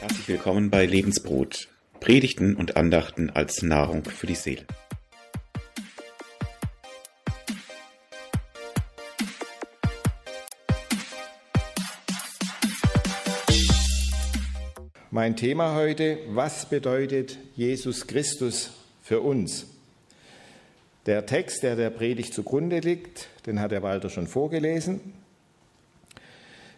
Herzlich willkommen bei Lebensbrot, Predigten und Andachten als Nahrung für die Seele. Mein Thema heute, was bedeutet Jesus Christus für uns? Der Text, der der Predigt zugrunde liegt, den hat der Walter schon vorgelesen.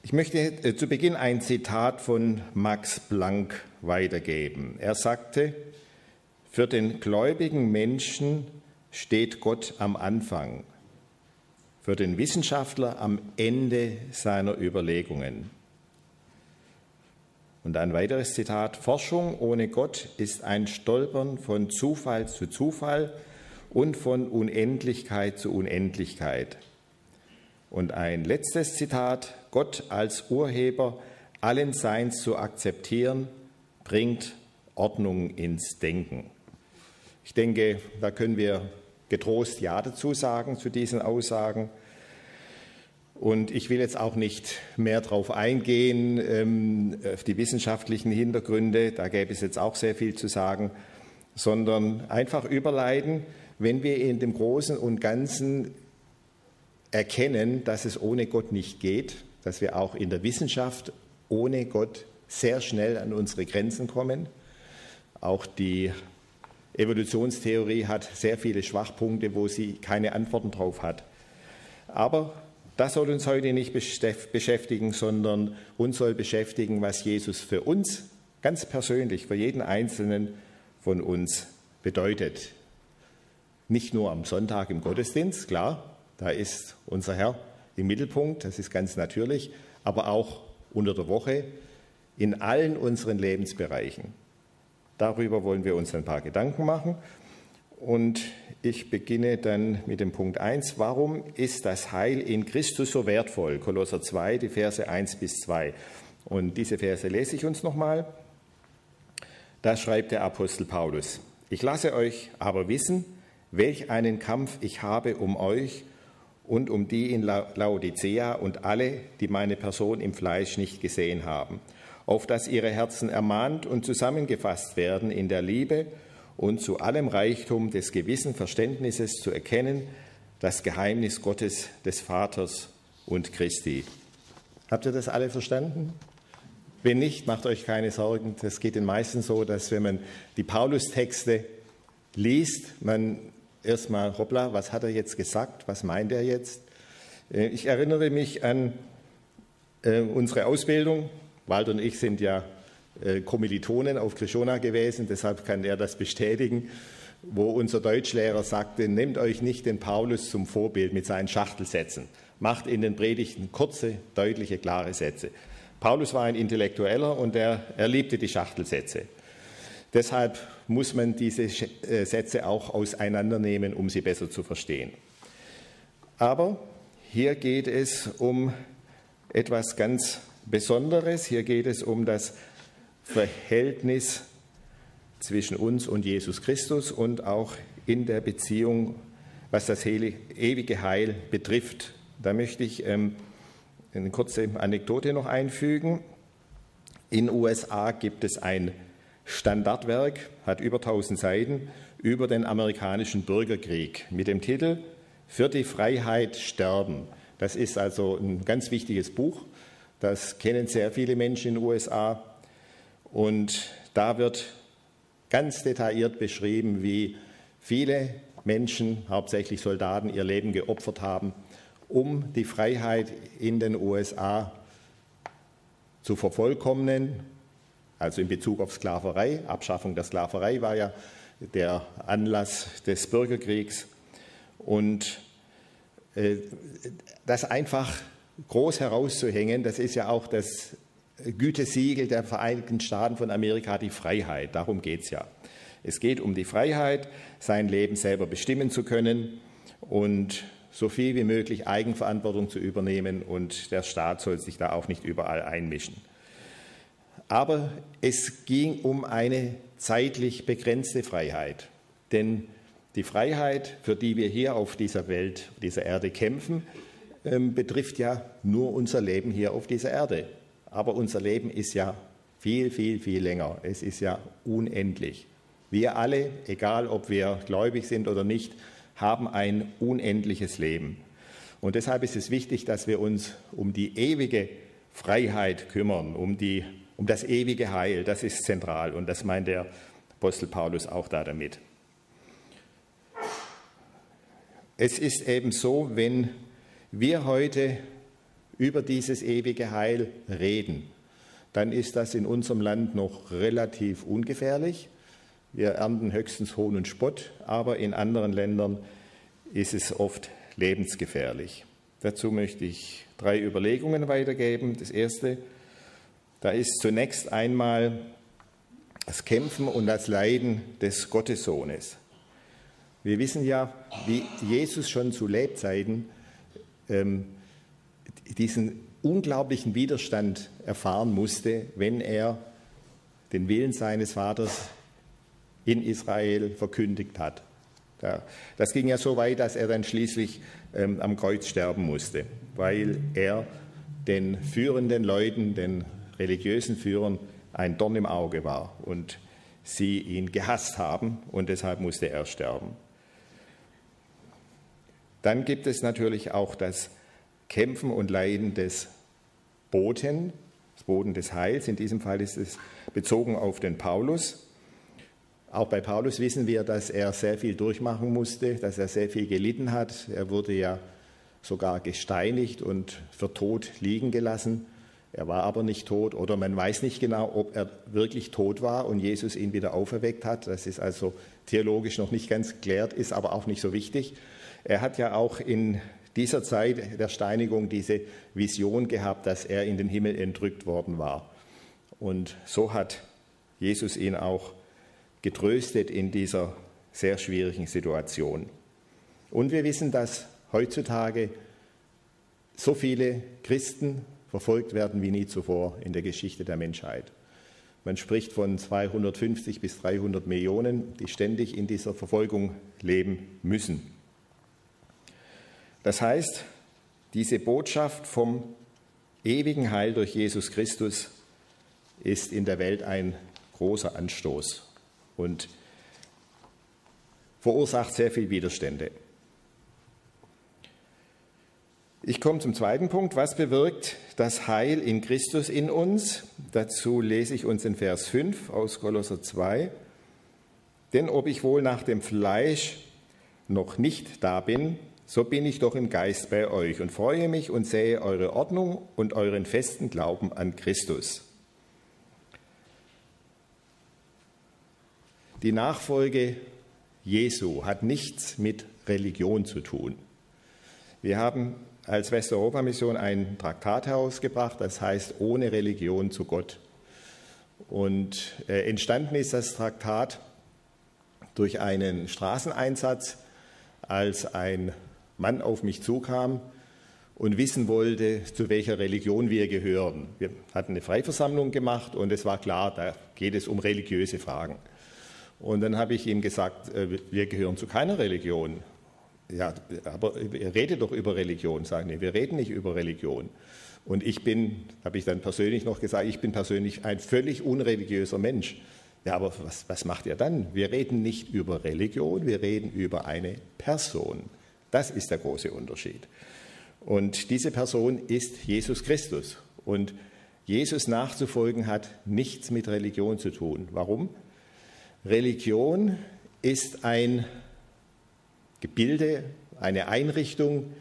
Ich möchte äh, zu Beginn ein Zitat von Max Planck weitergeben. Er sagte, für den gläubigen Menschen steht Gott am Anfang, für den Wissenschaftler am Ende seiner Überlegungen. Und ein weiteres Zitat, Forschung ohne Gott ist ein Stolpern von Zufall zu Zufall und von Unendlichkeit zu Unendlichkeit. Und ein letztes Zitat, Gott als Urheber allen Seins zu akzeptieren, bringt Ordnung ins Denken. Ich denke, da können wir getrost Ja dazu sagen, zu diesen Aussagen. Und ich will jetzt auch nicht mehr darauf eingehen, ähm, auf die wissenschaftlichen Hintergründe, da gäbe es jetzt auch sehr viel zu sagen, sondern einfach überleiten, wenn wir in dem Großen und Ganzen erkennen, dass es ohne Gott nicht geht, dass wir auch in der Wissenschaft ohne Gott sehr schnell an unsere Grenzen kommen. Auch die Evolutionstheorie hat sehr viele Schwachpunkte, wo sie keine Antworten drauf hat. Aber das soll uns heute nicht beschäftigen, sondern uns soll beschäftigen, was Jesus für uns ganz persönlich, für jeden Einzelnen von uns bedeutet. Nicht nur am Sonntag im Gottesdienst, klar, da ist unser Herr im Mittelpunkt, das ist ganz natürlich, aber auch unter der Woche in allen unseren Lebensbereichen. Darüber wollen wir uns ein paar Gedanken machen. Und ich beginne dann mit dem Punkt 1. Warum ist das Heil in Christus so wertvoll? Kolosser 2, die Verse 1 bis 2. Und diese Verse lese ich uns nochmal. Da schreibt der Apostel Paulus, ich lasse euch aber wissen, welch einen Kampf ich habe um euch und um die in Laodicea und alle, die meine Person im Fleisch nicht gesehen haben, auf dass ihre Herzen ermahnt und zusammengefasst werden in der Liebe und zu allem Reichtum des gewissen Verständnisses zu erkennen, das Geheimnis Gottes, des Vaters und Christi. Habt ihr das alle verstanden? Wenn nicht, macht euch keine Sorgen. Das geht den meisten so, dass wenn man die Paulus-Texte liest, man erstmal, hoppla, was hat er jetzt gesagt? Was meint er jetzt? Äh, ich erinnere mich an äh, unsere Ausbildung. Walter und ich sind ja Kommilitonen auf Krishona gewesen, deshalb kann er das bestätigen, wo unser Deutschlehrer sagte, nehmt euch nicht den Paulus zum Vorbild mit seinen Schachtelsätzen, macht in den Predigten kurze, deutliche, klare Sätze. Paulus war ein Intellektueller und er, er liebte die Schachtelsätze. Deshalb muss man diese äh, Sätze auch auseinandernehmen, um sie besser zu verstehen. Aber hier geht es um etwas ganz Besonderes. Hier geht es um das Verhältnis zwischen uns und Jesus Christus und auch in der Beziehung, was das ewige Heil betrifft. Da möchte ich ähm, eine kurze Anekdote noch einfügen. In den USA gibt es ein Standardwerk, hat über 1000 Seiten, über den amerikanischen Bürgerkrieg mit dem Titel Für die Freiheit sterben. Das ist also ein ganz wichtiges Buch. Das kennen sehr viele Menschen in den USA. Und da wird ganz detailliert beschrieben, wie viele Menschen, hauptsächlich Soldaten, ihr Leben geopfert haben, um die Freiheit in den USA zu vervollkommnen, also in Bezug auf Sklaverei. Abschaffung der Sklaverei war ja der Anlass des Bürgerkriegs. Und äh, das einfach groß herauszuhängen, das ist ja auch das Gütesiegel der Vereinigten Staaten von Amerika die Freiheit. Darum geht es ja. Es geht um die Freiheit, sein Leben selber bestimmen zu können und so viel wie möglich Eigenverantwortung zu übernehmen und der Staat soll sich da auch nicht überall einmischen. Aber es ging um eine zeitlich begrenzte Freiheit. Denn die Freiheit, für die wir hier auf dieser Welt, dieser Erde kämpfen, ähm, betrifft ja nur unser Leben hier auf dieser Erde. Aber unser Leben ist ja viel, viel, viel länger. Es ist ja unendlich. Wir alle, egal ob wir gläubig sind oder nicht, haben ein unendliches Leben. Und deshalb ist es wichtig, dass wir uns um die ewige Freiheit kümmern, um, die, um das ewige Heil. Das ist zentral und das meint der Apostel Paulus auch da damit. Es ist eben so, wenn wir heute über dieses ewige Heil reden, dann ist das in unserem Land noch relativ ungefährlich. Wir ernten höchstens Hohn und Spott, aber in anderen Ländern ist es oft lebensgefährlich. Dazu möchte ich drei Überlegungen weitergeben. Das erste, da ist zunächst einmal das Kämpfen und das Leiden des Gottessohnes. Wir wissen ja, wie Jesus schon zu Lebzeiten ähm, diesen unglaublichen Widerstand erfahren musste, wenn er den Willen seines Vaters in Israel verkündigt hat. Das ging ja so weit, dass er dann schließlich ähm, am Kreuz sterben musste, weil er den führenden Leuten, den religiösen Führern, ein Dorn im Auge war und sie ihn gehasst haben und deshalb musste er sterben. Dann gibt es natürlich auch das Kämpfen und Leiden des Boten, des Boten des Heils. In diesem Fall ist es bezogen auf den Paulus. Auch bei Paulus wissen wir, dass er sehr viel durchmachen musste, dass er sehr viel gelitten hat. Er wurde ja sogar gesteinigt und für tot liegen gelassen. Er war aber nicht tot oder man weiß nicht genau, ob er wirklich tot war und Jesus ihn wieder auferweckt hat. Das ist also theologisch noch nicht ganz geklärt, ist aber auch nicht so wichtig. Er hat ja auch in dieser Zeit der Steinigung diese Vision gehabt, dass er in den Himmel entrückt worden war. Und so hat Jesus ihn auch getröstet in dieser sehr schwierigen Situation. Und wir wissen, dass heutzutage so viele Christen verfolgt werden wie nie zuvor in der Geschichte der Menschheit. Man spricht von 250 bis 300 Millionen, die ständig in dieser Verfolgung leben müssen. Das heißt, diese Botschaft vom ewigen Heil durch Jesus Christus ist in der Welt ein großer Anstoß und verursacht sehr viel Widerstände. Ich komme zum zweiten Punkt. Was bewirkt das Heil in Christus in uns? Dazu lese ich uns in Vers 5 aus Kolosser 2. Denn ob ich wohl nach dem Fleisch noch nicht da bin, so bin ich doch im Geist bei euch und freue mich und sehe eure Ordnung und euren festen Glauben an Christus. Die Nachfolge Jesu hat nichts mit Religion zu tun. Wir haben als Westeuropa-Mission ein Traktat herausgebracht, das heißt ohne Religion zu Gott. Und äh, entstanden ist das Traktat durch einen Straßeneinsatz, als ein Mann auf mich zukam und wissen wollte, zu welcher Religion wir gehören. Wir hatten eine Freiversammlung gemacht und es war klar, da geht es um religiöse Fragen. Und dann habe ich ihm gesagt, äh, wir gehören zu keiner Religion. Ja, aber ihr redet doch über Religion. Sagen nee, wir reden nicht über Religion. Und ich bin, habe ich dann persönlich noch gesagt, ich bin persönlich ein völlig unreligiöser Mensch. Ja, aber was, was macht ihr dann? Wir reden nicht über Religion, wir reden über eine Person. Das ist der große Unterschied. Und diese Person ist Jesus Christus. Und Jesus nachzufolgen hat nichts mit Religion zu tun. Warum? Religion ist ein Gebilde, eine Einrichtung,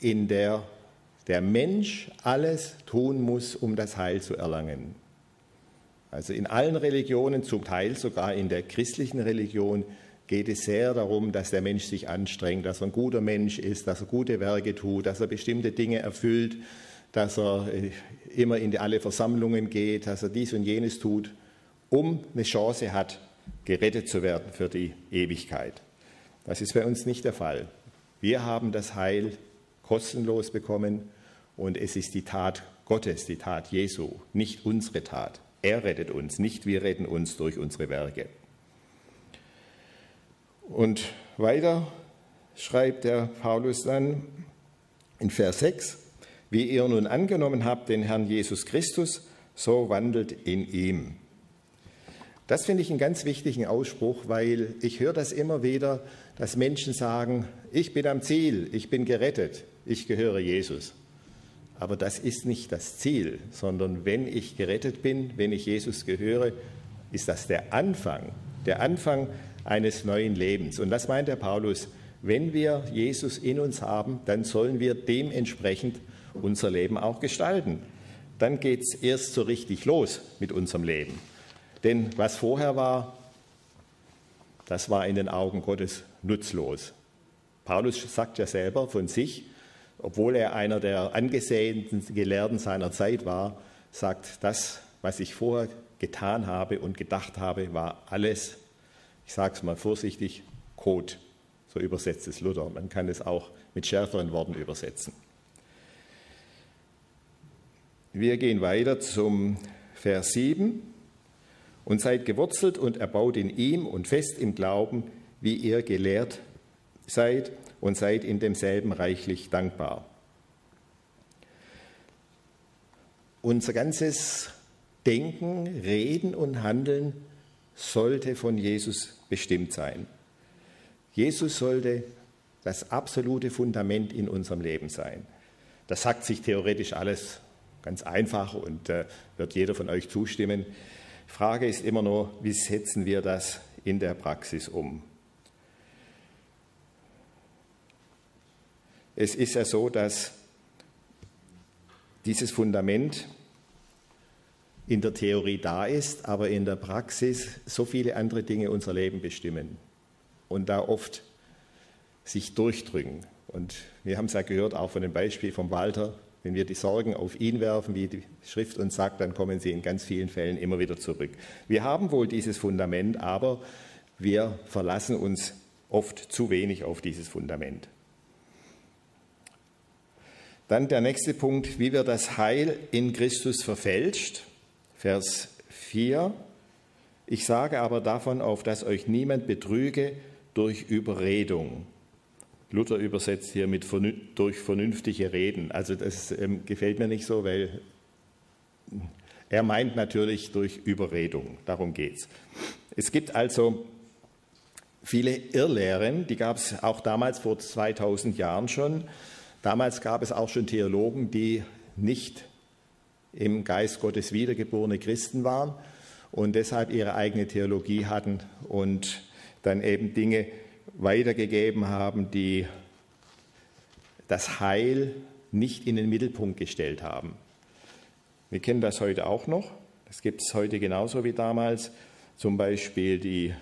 in der der Mensch alles tun muss, um das Heil zu erlangen. Also in allen Religionen, zum Teil sogar in der christlichen Religion, geht es sehr darum, dass der Mensch sich anstrengt, dass er ein guter Mensch ist, dass er gute Werke tut, dass er bestimmte Dinge erfüllt, dass er äh, immer in alle Versammlungen geht, dass er dies und jenes tut, um eine Chance hat, gerettet zu werden für die Ewigkeit. Das ist bei uns nicht der Fall. Wir haben das Heil kostenlos bekommen und es ist die Tat Gottes, die Tat Jesu, nicht unsere Tat. Er rettet uns, nicht wir retten uns durch unsere Werke. Und weiter schreibt der Paulus dann in Vers 6, wie ihr nun angenommen habt den Herrn Jesus Christus, so wandelt in ihm. Das finde ich einen ganz wichtigen Ausspruch, weil ich höre das immer wieder, dass Menschen sagen, ich bin am Ziel, ich bin gerettet, ich gehöre Jesus. Aber das ist nicht das Ziel, sondern wenn ich gerettet bin, wenn ich Jesus gehöre, ist das der Anfang, der Anfang eines neuen Lebens. Und das meint der Paulus, wenn wir Jesus in uns haben, dann sollen wir dementsprechend unser Leben auch gestalten. Dann geht es erst so richtig los mit unserem Leben. Denn was vorher war, das war in den Augen Gottes nutzlos. Paulus sagt ja selber von sich, obwohl er einer der angesehensten Gelehrten seiner Zeit war, sagt, das, was ich vorher getan habe und gedacht habe, war alles, ich sage es mal vorsichtig, Kot. So übersetzt es Luther. Man kann es auch mit schärferen Worten übersetzen. Wir gehen weiter zum Vers 7. Und seid gewurzelt und erbaut in ihm und fest im Glauben, wie ihr gelehrt seid und seid in demselben reichlich dankbar. Unser ganzes Denken, Reden und Handeln sollte von Jesus bestimmt sein. Jesus sollte das absolute Fundament in unserem Leben sein. Das sagt sich theoretisch alles ganz einfach und äh, wird jeder von euch zustimmen. Die Frage ist immer nur, wie setzen wir das in der Praxis um? Es ist ja so, dass dieses Fundament in der Theorie da ist, aber in der Praxis so viele andere Dinge unser Leben bestimmen und da oft sich durchdrücken. Und wir haben es ja gehört, auch von dem Beispiel von Walter, wenn wir die Sorgen auf ihn werfen, wie die Schrift uns sagt, dann kommen sie in ganz vielen Fällen immer wieder zurück. Wir haben wohl dieses Fundament, aber wir verlassen uns oft zu wenig auf dieses Fundament. Dann der nächste Punkt, wie wird das Heil in Christus verfälscht? Vers 4. Ich sage aber davon auf, dass euch niemand betrüge durch Überredung. Luther übersetzt hier mit durch vernünftige Reden. Also das ähm, gefällt mir nicht so, weil er meint natürlich durch Überredung. Darum geht es. Es gibt also viele Irrlehren, die gab es auch damals vor 2000 Jahren schon. Damals gab es auch schon Theologen, die nicht im Geist Gottes wiedergeborene Christen waren und deshalb ihre eigene Theologie hatten und dann eben Dinge weitergegeben haben, die das Heil nicht in den Mittelpunkt gestellt haben. Wir kennen das heute auch noch. Das gibt es heute genauso wie damals. Zum Beispiel die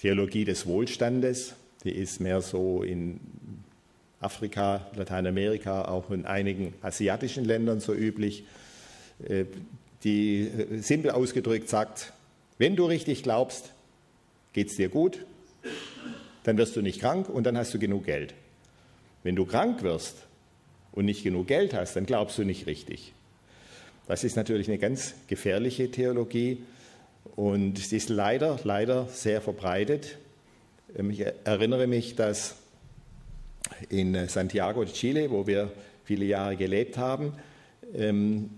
Theologie des Wohlstandes. Die ist mehr so in Afrika, Lateinamerika, auch in einigen asiatischen Ländern so üblich. Äh, die äh, simpel ausgedrückt sagt, wenn du richtig glaubst, geht es dir gut, dann wirst du nicht krank und dann hast du genug Geld. Wenn du krank wirst und nicht genug Geld hast, dann glaubst du nicht richtig. Das ist natürlich eine ganz gefährliche Theologie und sie ist leider, leider sehr verbreitet. Ähm, ich erinnere mich, dass in Santiago de Chile, wo wir viele Jahre gelebt haben, ähm,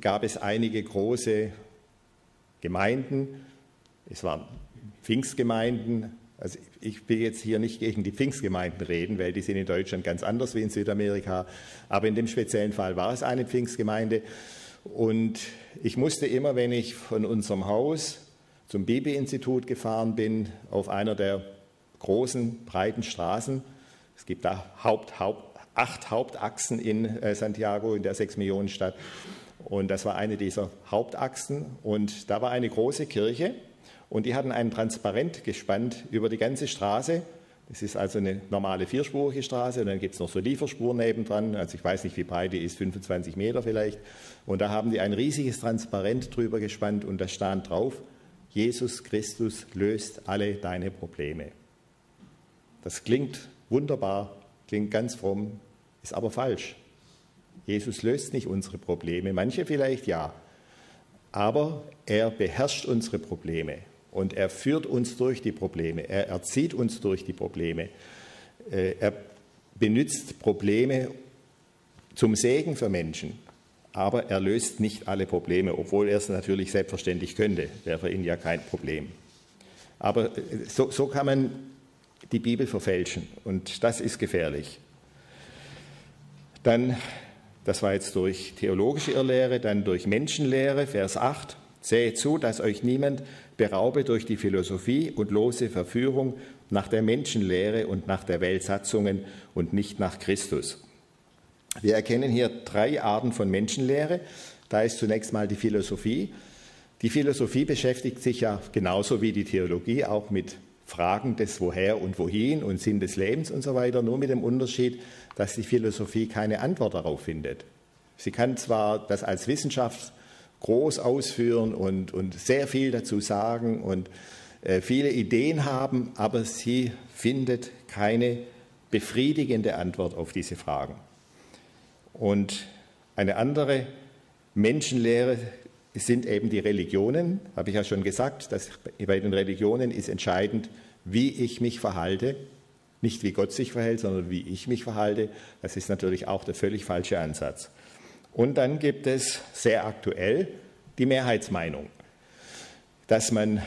gab es einige große Gemeinden. Es waren Pfingstgemeinden, also ich will jetzt hier nicht gegen die Pfingstgemeinden reden, weil die sind in Deutschland ganz anders wie in Südamerika, aber in dem speziellen Fall war es eine Pfingstgemeinde. Und ich musste immer, wenn ich von unserem Haus zum Bibi-Institut gefahren bin, auf einer der großen, breiten Straßen, es gibt da Haupt, Haupt, acht Hauptachsen in äh, Santiago, in der sechs Millionen Stadt, und das war eine dieser Hauptachsen und da war eine große Kirche und die hatten ein Transparent gespannt über die ganze Straße. Das ist also eine normale vierspurige Straße und dann gibt es noch so Lieferspuren nebendran. Also ich weiß nicht, wie breit die ist, 25 Meter vielleicht. Und da haben die ein riesiges Transparent drüber gespannt und da stand drauf, Jesus Christus löst alle deine Probleme. Das klingt wunderbar, klingt ganz fromm, ist aber falsch. Jesus löst nicht unsere Probleme, manche vielleicht ja, aber er beherrscht unsere Probleme. Und er führt uns durch die Probleme, er erzieht uns durch die Probleme. Äh, er benutzt Probleme zum Segen für Menschen, aber er löst nicht alle Probleme, obwohl er es natürlich selbstverständlich könnte, wäre für ihn ja kein Problem. Aber äh, so, so kann man die Bibel verfälschen und das ist gefährlich. Dann, das war jetzt durch theologische Irrlehre, dann durch Menschenlehre, Vers 8. Seht zu, dass euch niemand beraube durch die Philosophie und lose Verführung nach der Menschenlehre und nach der Weltsatzungen und nicht nach Christus. Wir erkennen hier drei Arten von Menschenlehre. Da ist zunächst mal die Philosophie. Die Philosophie beschäftigt sich ja genauso wie die Theologie auch mit Fragen des Woher und Wohin und Sinn des Lebens und so weiter, nur mit dem Unterschied, dass die Philosophie keine Antwort darauf findet. Sie kann zwar das als Wissenschaft groß ausführen und, und sehr viel dazu sagen und äh, viele Ideen haben, aber sie findet keine befriedigende Antwort auf diese Fragen. Und eine andere Menschenlehre sind eben die Religionen, habe ich ja schon gesagt, dass bei den Religionen ist entscheidend, wie ich mich verhalte, nicht wie Gott sich verhält, sondern wie ich mich verhalte. Das ist natürlich auch der völlig falsche Ansatz. Und dann gibt es sehr aktuell die Mehrheitsmeinung, dass man,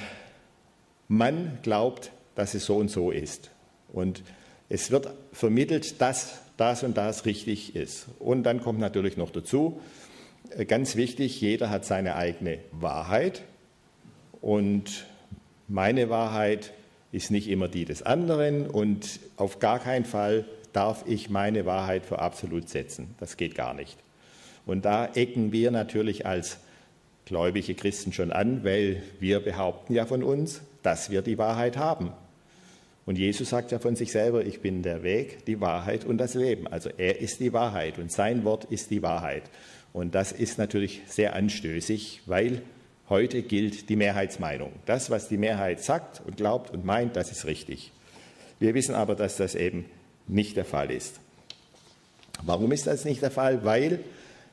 man glaubt, dass es so und so ist. Und es wird vermittelt, dass das und das richtig ist. Und dann kommt natürlich noch dazu, ganz wichtig, jeder hat seine eigene Wahrheit. Und meine Wahrheit ist nicht immer die des anderen. Und auf gar keinen Fall darf ich meine Wahrheit für absolut setzen. Das geht gar nicht. Und da ecken wir natürlich als gläubige Christen schon an, weil wir behaupten ja von uns, dass wir die Wahrheit haben. Und Jesus sagt ja von sich selber, ich bin der Weg, die Wahrheit und das Leben. Also er ist die Wahrheit und sein Wort ist die Wahrheit. Und das ist natürlich sehr anstößig, weil heute gilt die Mehrheitsmeinung. Das, was die Mehrheit sagt und glaubt und meint, das ist richtig. Wir wissen aber, dass das eben nicht der Fall ist. Warum ist das nicht der Fall? Weil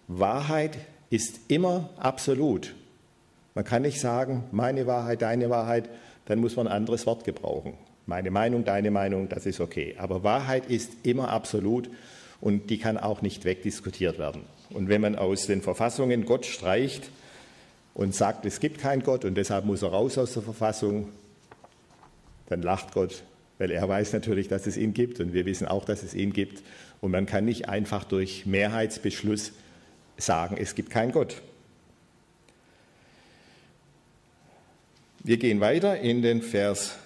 Wahrheit ist immer absolut. Man kann nicht sagen, meine Wahrheit, deine Wahrheit, dann muss man ein anderes Wort gebrauchen. Meine Meinung, deine Meinung, das ist okay. Aber Wahrheit ist immer absolut und die kann auch nicht wegdiskutiert werden. Und wenn man aus den Verfassungen Gott streicht und sagt, es gibt keinen Gott und deshalb muss er raus aus der Verfassung, dann lacht Gott, weil er weiß natürlich, dass es ihn gibt und wir wissen auch, dass es ihn gibt. Und man kann nicht einfach durch Mehrheitsbeschluss sagen, es gibt keinen Gott. Wir gehen weiter in den Vers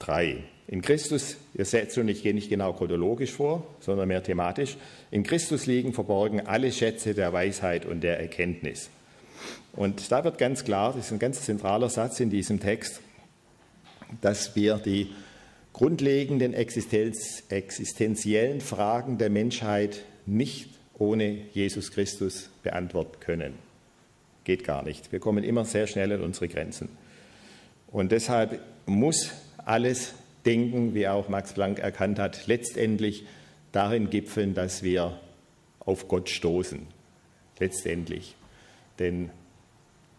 3. In Christus, ihr seht schon, ich gehe nicht genau chronologisch vor, sondern mehr thematisch. In Christus liegen verborgen alle Schätze der Weisheit und der Erkenntnis. Und da wird ganz klar, das ist ein ganz zentraler Satz in diesem Text, dass wir die grundlegenden Existenz, existenziellen Fragen der Menschheit nicht ohne Jesus Christus beantworten können. Geht gar nicht. Wir kommen immer sehr schnell an unsere Grenzen. Und deshalb muss alles Denken, wie auch Max Planck erkannt hat, letztendlich darin gipfeln, dass wir auf Gott stoßen. Letztendlich. Denn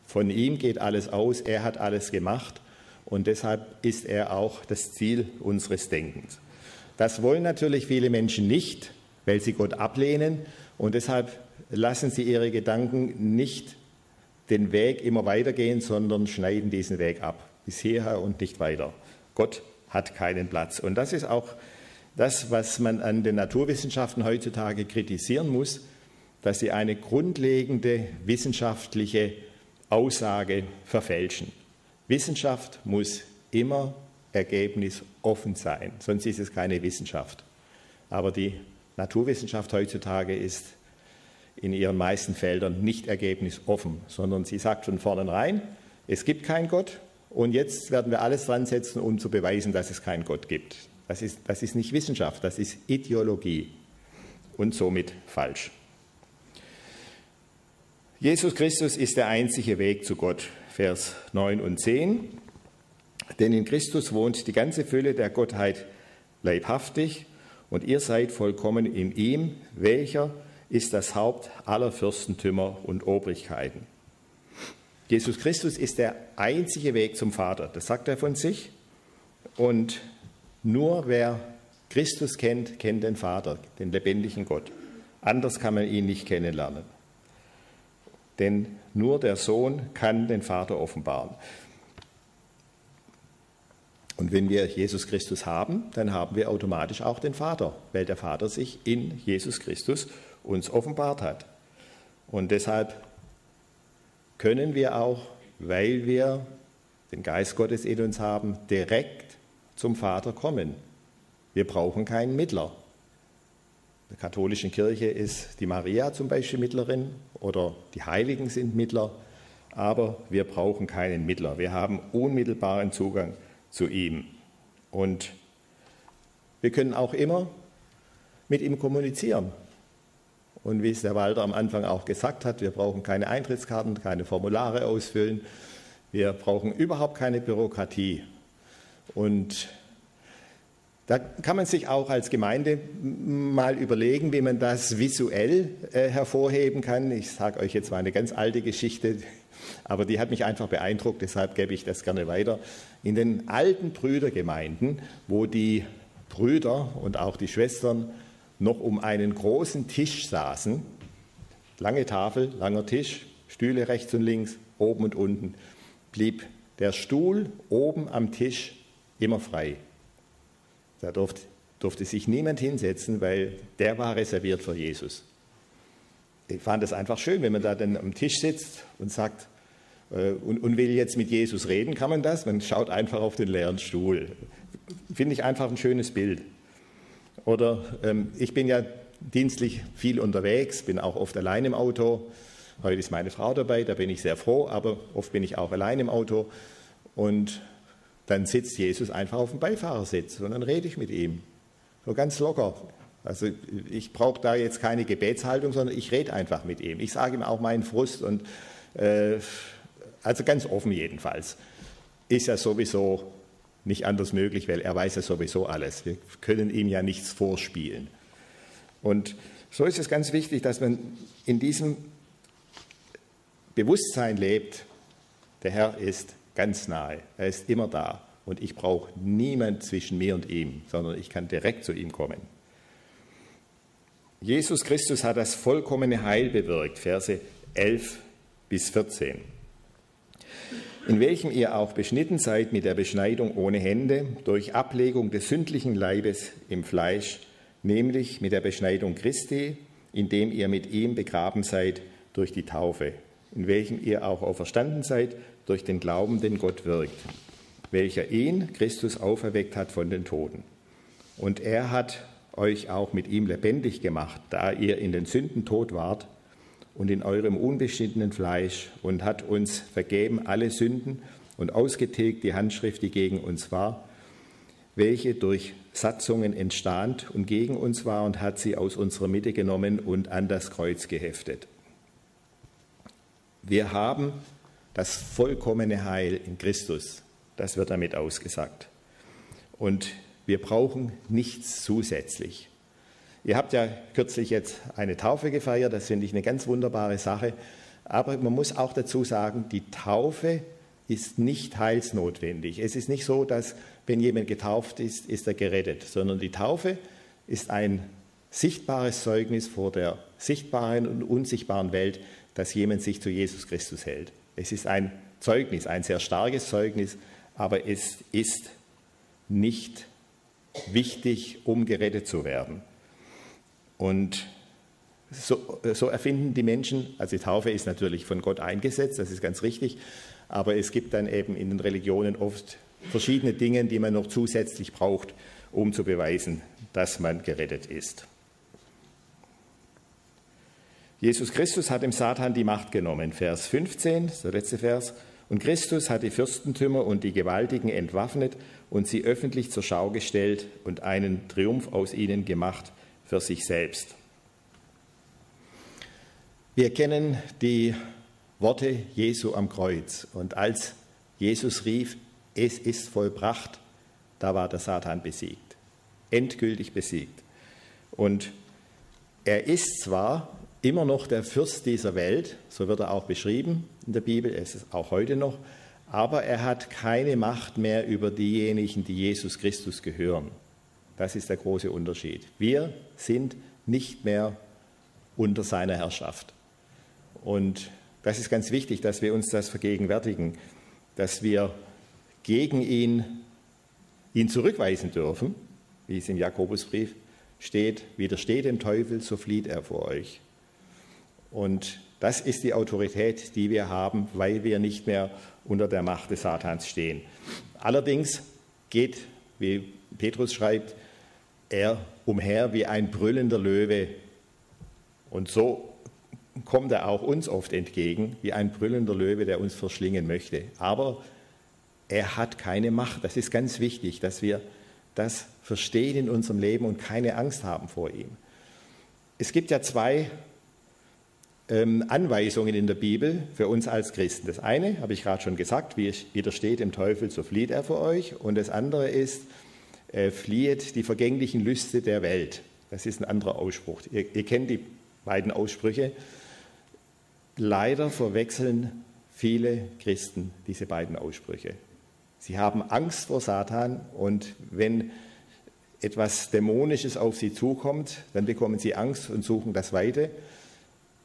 von ihm geht alles aus, er hat alles gemacht und deshalb ist er auch das Ziel unseres Denkens. Das wollen natürlich viele Menschen nicht, weil sie Gott ablehnen und deshalb lassen sie ihre Gedanken nicht den Weg immer weitergehen, sondern schneiden diesen Weg ab, bis hierher und nicht weiter. Gott hat keinen Platz. Und das ist auch das, was man an den Naturwissenschaften heutzutage kritisieren muss, dass sie eine grundlegende wissenschaftliche Aussage verfälschen. Wissenschaft muss immer ergebnisoffen sein, sonst ist es keine Wissenschaft. Aber die Naturwissenschaft heutzutage ist in ihren meisten Feldern nicht ergebnisoffen, sondern sie sagt von vornherein, es gibt keinen Gott, und jetzt werden wir alles dran setzen, um zu beweisen, dass es keinen Gott gibt. Das ist, das ist nicht Wissenschaft, das ist Ideologie und somit falsch. Jesus Christus ist der einzige Weg zu Gott, Vers 9 und 10. Denn in Christus wohnt die ganze Fülle der Gottheit leibhaftig und ihr seid vollkommen in ihm, welcher ist das Haupt aller Fürstentümer und Obrigkeiten. Jesus Christus ist der einzige Weg zum Vater. Das sagt er von sich. Und nur wer Christus kennt, kennt den Vater, den lebendigen Gott. Anders kann man ihn nicht kennenlernen. Denn nur der Sohn kann den Vater offenbaren. Und wenn wir Jesus Christus haben, dann haben wir automatisch auch den Vater, weil der Vater sich in Jesus Christus uns offenbart hat. Und deshalb können wir auch, weil wir den Geist Gottes in uns haben, direkt zum Vater kommen. Wir brauchen keinen Mittler. In der katholischen Kirche ist die Maria zum Beispiel Mittlerin oder die Heiligen sind Mittler, aber wir brauchen keinen Mittler. Wir haben unmittelbaren Zugang zu ihm. Und wir können auch immer mit ihm kommunizieren. Und wie es der Walter am Anfang auch gesagt hat, wir brauchen keine Eintrittskarten, keine Formulare ausfüllen. Wir brauchen überhaupt keine Bürokratie. Und da kann man sich auch als Gemeinde mal überlegen, wie man das visuell äh, hervorheben kann. Ich sage euch jetzt mal eine ganz alte Geschichte, aber die hat mich einfach beeindruckt, deshalb gebe ich das gerne weiter. In den alten Brüdergemeinden, wo die Brüder und auch die Schwestern noch um einen großen Tisch saßen, lange Tafel, langer Tisch, Stühle rechts und links, oben und unten, blieb der Stuhl oben am Tisch immer frei. Da durfte, durfte sich niemand hinsetzen, weil der war reserviert für Jesus. Ich fand es einfach schön, wenn man da dann am Tisch sitzt und sagt, äh, und, und, will jetzt mit Jesus reden, kann man das? Man schaut einfach auf den leeren Stuhl. Finde ich einfach ein schönes Bild. Oder ähm, ich bin ja dienstlich viel unterwegs, bin auch oft allein im Auto. Heute ist meine Frau dabei, da bin ich sehr froh, aber oft bin ich auch allein im Auto. Und dann sitzt Jesus einfach auf dem Beifahrersitz und dann rede ich mit ihm. So ganz locker. Also ich brauche da jetzt keine Gebetshaltung, sondern ich rede einfach mit ihm. Ich sage ihm auch meinen Frust und äh, also ganz offen jedenfalls. Ist ja sowieso nicht anders möglich, weil er weiß ja sowieso alles. Wir können ihm ja nichts vorspielen. Und so ist es ganz wichtig, dass man in diesem Bewusstsein lebt, der Herr ist ganz nahe, er ist immer da und ich brauche niemand zwischen mir und ihm, sondern ich kann direkt zu ihm kommen. Jesus Christus hat das vollkommene Heil bewirkt, Verse 11 bis 14 in welchem ihr auch beschnitten seid mit der Beschneidung ohne Hände durch Ablegung des sündlichen Leibes im Fleisch, nämlich mit der Beschneidung Christi, indem ihr mit ihm begraben seid durch die Taufe, in welchem ihr auch auferstanden seid durch den Glauben, den Gott wirkt, welcher ihn, Christus, auferweckt hat von den Toten. Und er hat euch auch mit ihm lebendig gemacht, da ihr in den Sünden tot wart und in eurem unbeschiedenen Fleisch und hat uns vergeben alle Sünden und ausgetilgt die Handschrift, die gegen uns war, welche durch Satzungen entstand und gegen uns war und hat sie aus unserer Mitte genommen und an das Kreuz geheftet. Wir haben das vollkommene Heil in Christus. Das wird damit ausgesagt. Und wir brauchen nichts zusätzlich. Ihr habt ja kürzlich jetzt eine Taufe gefeiert, das finde ich eine ganz wunderbare Sache. Aber man muss auch dazu sagen, die Taufe ist nicht heilsnotwendig. Es ist nicht so, dass wenn jemand getauft ist, ist er gerettet, sondern die Taufe ist ein sichtbares Zeugnis vor der sichtbaren und unsichtbaren Welt, dass jemand sich zu Jesus Christus hält. Es ist ein Zeugnis, ein sehr starkes Zeugnis, aber es ist nicht wichtig, um gerettet zu werden. Und so, so, erfinden die Menschen, also die Taufe ist natürlich von Gott eingesetzt, das ist ganz richtig, aber es gibt dann eben in den Religionen oft verschiedene Dinge, die man noch zusätzlich braucht, um zu beweisen, dass man gerettet ist. Jesus Christus hat dem Satan die Macht genommen, Vers 15, der letzte Vers. Und Christus hat die Fürstentümer und die Gewaltigen entwaffnet und sie öffentlich zur Schau gestellt und einen Triumph aus ihnen gemacht für sich selbst. Wir kennen die Worte Jesu am Kreuz. Und als Jesus rief, es ist vollbracht, da war der Satan besiegt, endgültig besiegt. Und er ist zwar immer noch der Fürst dieser Welt, so wird er auch beschrieben in der Bibel, es ist auch heute noch, aber er hat keine Macht mehr über diejenigen, die Jesus Christus gehören. Das ist der große Unterschied. Wir sind nicht mehr unter seiner Herrschaft. Und das ist ganz wichtig, dass wir uns das vergegenwärtigen, dass wir gegen ihn, ihn zurückweisen dürfen, wie es im Jakobusbrief steht, widersteht dem Teufel, so flieht er vor euch. Und das ist die Autorität, die wir haben, weil wir nicht mehr unter der Macht des Satans stehen. Allerdings geht, wie Petrus schreibt, er umher wie ein brüllender Löwe. Und so kommt er auch uns oft entgegen, wie ein brüllender Löwe, der uns verschlingen möchte. Aber er hat keine Macht. Das ist ganz wichtig, dass wir das verstehen in unserem Leben und keine Angst haben vor ihm. Es gibt ja zwei ähm, Anweisungen in der Bibel für uns als Christen. Das eine, habe ich gerade schon gesagt, wie es widersteht dem Teufel, so flieht er vor euch. Und das andere ist, äh, flieht die vergänglichen Lüste der Welt. Das ist ein anderer Ausspruch. Ihr, ihr kennt die beiden Aussprüche. Leider verwechseln viele Christen diese beiden Aussprüche. Sie haben Angst vor Satan und wenn etwas Dämonisches auf sie zukommt, dann bekommen sie Angst und suchen das Weite.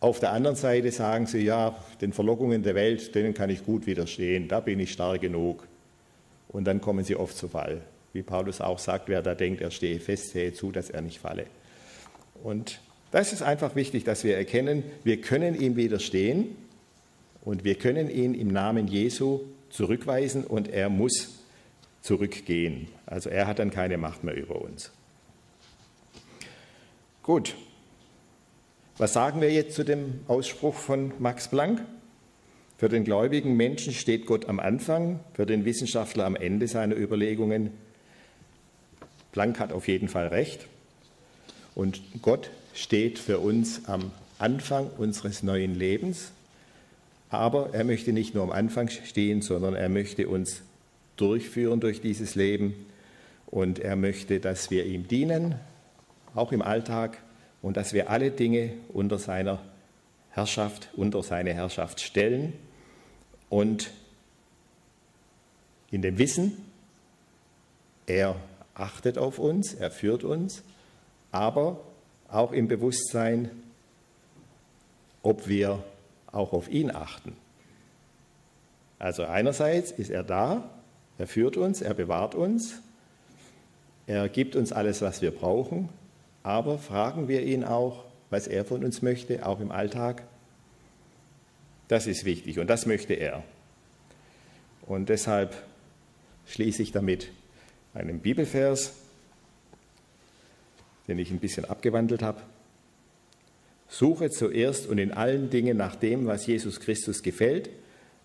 Auf der anderen Seite sagen sie, ja, den Verlockungen der Welt, denen kann ich gut widerstehen, da bin ich stark genug. Und dann kommen sie oft zu Fall. Wie Paulus auch sagt, wer da denkt, er stehe fest, sehe zu, dass er nicht falle. Und das ist einfach wichtig, dass wir erkennen, wir können ihm widerstehen und wir können ihn im Namen Jesu zurückweisen und er muss zurückgehen. Also er hat dann keine Macht mehr über uns. Gut. Was sagen wir jetzt zu dem Ausspruch von Max Planck? Für den gläubigen Menschen steht Gott am Anfang, für den Wissenschaftler am Ende seiner Überlegungen. Planck hat auf jeden Fall recht. Und Gott steht für uns am Anfang unseres neuen Lebens. Aber er möchte nicht nur am Anfang stehen, sondern er möchte uns durchführen durch dieses Leben. Und er möchte, dass wir ihm dienen, auch im Alltag, und dass wir alle Dinge unter seiner Herrschaft, unter seine Herrschaft stellen. Und in dem Wissen, er achtet auf uns, er führt uns, aber auch im Bewusstsein, ob wir auch auf ihn achten. Also einerseits ist er da, er führt uns, er bewahrt uns, er gibt uns alles, was wir brauchen, aber fragen wir ihn auch, was er von uns möchte, auch im Alltag. Das ist wichtig und das möchte er. Und deshalb schließe ich damit einen Bibelvers, den ich ein bisschen abgewandelt habe. Suche zuerst und in allen Dingen nach dem, was Jesus Christus gefällt,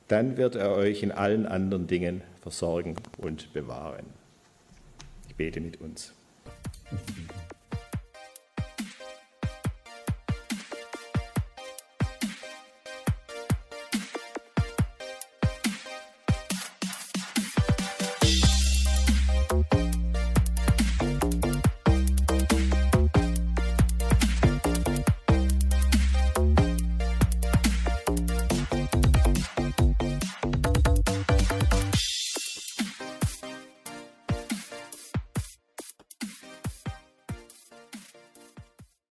dann wird er euch in allen anderen Dingen versorgen und bewahren. Ich bete mit uns.